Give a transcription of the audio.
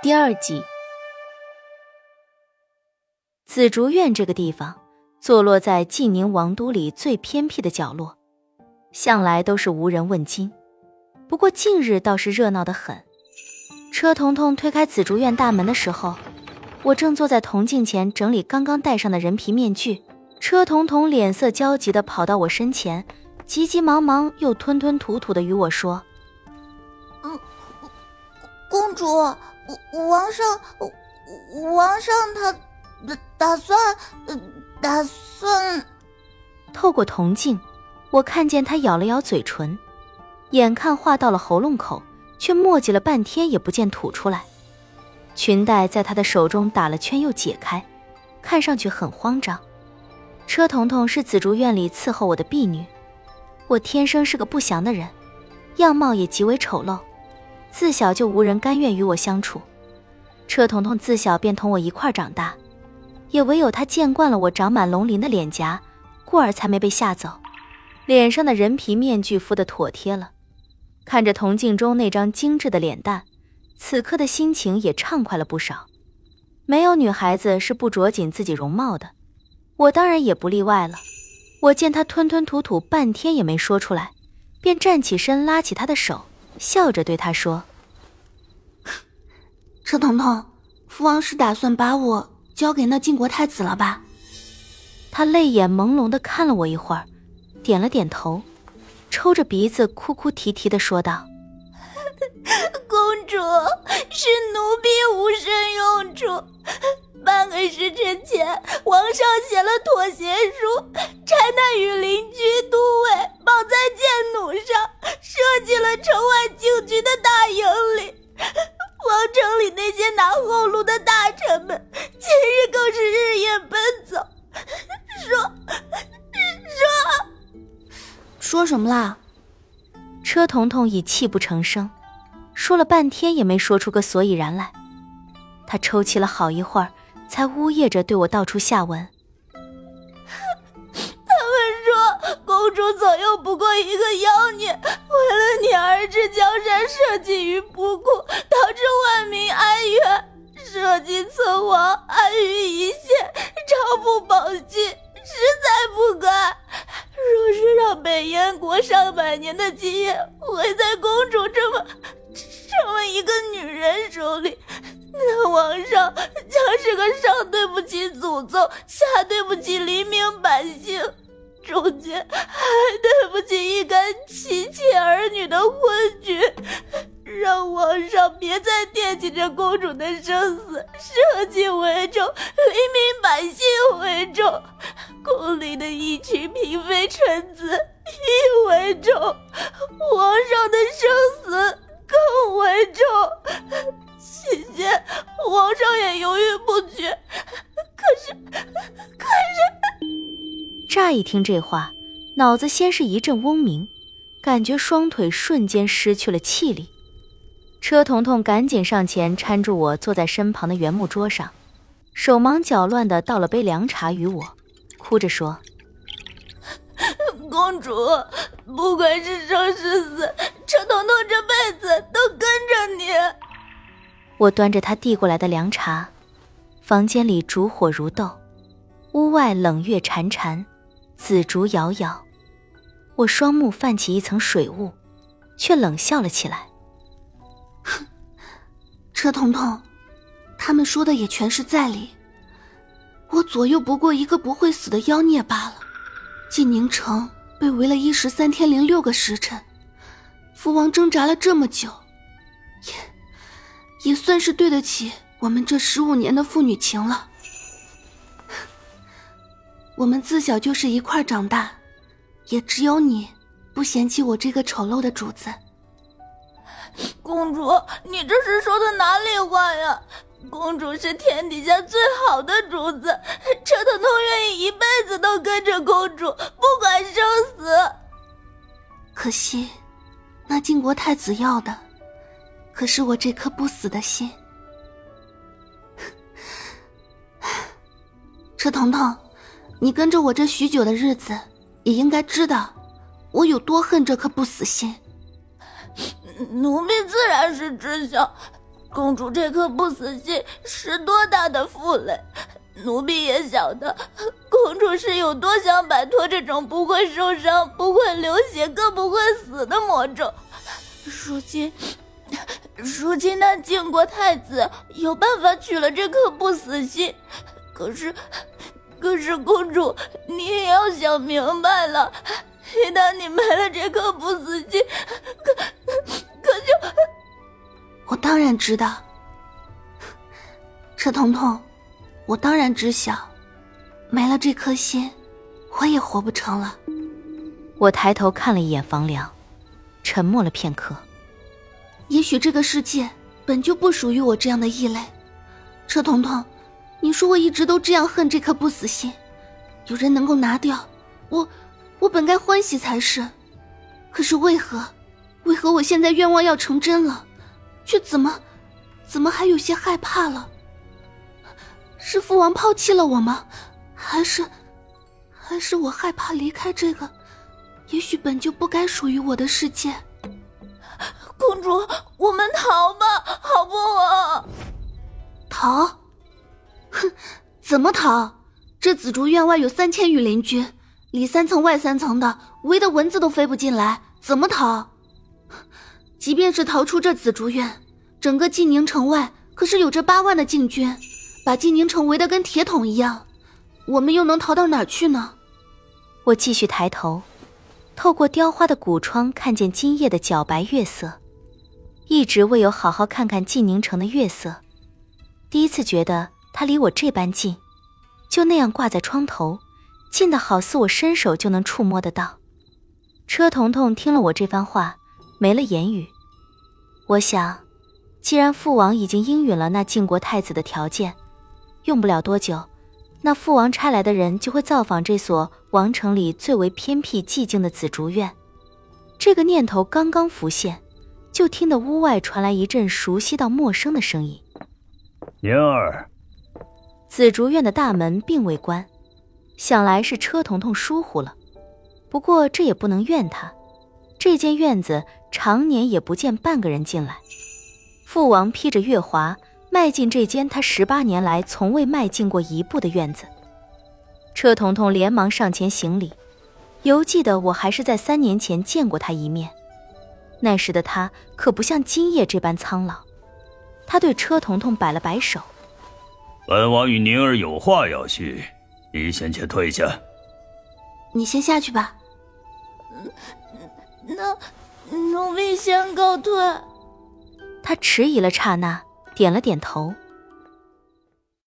第二集，紫竹院这个地方，坐落在晋宁王都里最偏僻的角落，向来都是无人问津。不过近日倒是热闹的很。车彤彤推开紫竹院大门的时候，我正坐在铜镜前整理刚刚戴上的人皮面具。车彤彤脸色焦急的跑到我身前，急急忙忙又吞吞吐吐的与我说：“，主。”王上，王上他打打算，打算。透过铜镜，我看见他咬了咬嘴唇，眼看话到了喉咙口，却磨叽了半天也不见吐出来。裙带在他的手中打了圈又解开，看上去很慌张。车彤彤是紫竹院里伺候我的婢女，我天生是个不祥的人，样貌也极为丑陋。自小就无人甘愿与我相处，车彤彤自小便同我一块长大，也唯有她见惯了我长满龙鳞的脸颊，故而才没被吓走，脸上的人皮面具敷得妥帖了。看着铜镜中那张精致的脸蛋，此刻的心情也畅快了不少。没有女孩子是不着紧自己容貌的，我当然也不例外了。我见她吞吞吐吐半天也没说出来，便站起身拉起她的手。笑着对他说：“ 车彤彤，父王是打算把我交给那晋国太子了吧？”他泪眼朦胧的看了我一会儿，点了点头，抽着鼻子哭哭啼啼的说道：“ 公主是奴婢拿后路的大臣们，今日更是日夜奔走，说说说什么啦？车彤彤已泣不成声，说了半天也没说出个所以然来。他抽泣了好一会儿，才呜咽着对我道出下文。公主左右不过一个妖孽，为了你而置江山社稷于不顾，导致万民哀怨，社稷存亡，安于一线，朝不保夕，实在不该。若是让北燕国上百年的基业毁在公主这么这么一个女人手里，那皇上将是个上对不起祖宗，下对不起黎民百姓。中间还对不起一干妻妾儿女的昏君，让皇上别再惦记着公主的生死，社稷为重，黎民百姓为重，宫里的一群嫔妃臣子亦为重，皇上的生死更为重。期间，皇上也犹豫不决，乍一听这话，脑子先是一阵嗡鸣，感觉双腿瞬间失去了气力。车彤彤赶紧上前搀住我，坐在身旁的原木桌上，手忙脚乱地倒了杯凉茶与我，哭着说：“公主，不管是生是死，车彤彤这辈子都跟着你。”我端着他递过来的凉茶，房间里烛火如豆，屋外冷月潺潺。紫竹摇摇，我双目泛起一层水雾，却冷笑了起来。哼，车彤彤，他们说的也全是在理。我左右不过一个不会死的妖孽罢了。晋宁城被围了一十三天零六个时辰，父王挣扎了这么久，也也算是对得起我们这十五年的父女情了。我们自小就是一块长大，也只有你不嫌弃我这个丑陋的主子。公主，你这是说的哪里话呀？公主是天底下最好的主子，车彤彤愿意一辈子都跟着公主，不管生死。可惜，那晋国太子要的，可是我这颗不死的心。车彤彤。你跟着我这许久的日子，也应该知道我有多恨这颗不死心。奴婢自然是知晓，公主这颗不死心是多大的负累，奴婢也晓得，公主是有多想摆脱这种不会受伤、不会流血、更不会死的魔咒。如今，如今那靖国太子有办法取了这颗不死心，可是，可是公主，你也要想明白了，一旦你没了这颗不死心，可可就 我当然知道，车彤彤，我当然知晓，没了这颗心，我也活不成了。我抬头看了一眼房梁。沉默了片刻。也许这个世界本就不属于我这样的异类。车彤彤，你说我一直都这样恨这颗不死心，有人能够拿掉，我，我本该欢喜才是。可是为何，为何我现在愿望要成真了，却怎么，怎么还有些害怕了？是父王抛弃了我吗？还是，还是我害怕离开这个？也许本就不该属于我的世界。公主，我们逃吧，好不好？逃？哼，怎么逃？这紫竹院外有三千羽林军，里三层外三层的，围的蚊子都飞不进来，怎么逃？即便是逃出这紫竹院，整个晋宁城外可是有着八万的禁军，把晋宁城围得跟铁桶一样，我们又能逃到哪儿去呢？我继续抬头。透过雕花的古窗，看见今夜的皎白月色，一直未有好好看看晋宁城的月色，第一次觉得他离我这般近，就那样挂在窗头，近的好似我伸手就能触摸得到。车彤彤听了我这番话，没了言语。我想，既然父王已经应允了那晋国太子的条件，用不了多久。那父王差来的人就会造访这所王城里最为偏僻寂静的紫竹院。这个念头刚刚浮现，就听得屋外传来一阵熟悉到陌生的声音：“宁儿。”紫竹院的大门并未关，想来是车彤彤疏忽了。不过这也不能怨他，这间院子常年也不见半个人进来。父王披着月华。迈进这间他十八年来从未迈进过一步的院子，车彤彤连忙上前行礼。犹记得我还是在三年前见过他一面，那时的他可不像今夜这般苍老。他对车彤彤摆了摆手：“本王与宁儿有话要叙，你先且退下。”“你先下去吧。”“那奴婢先告退。”他迟疑了刹那。点了点头。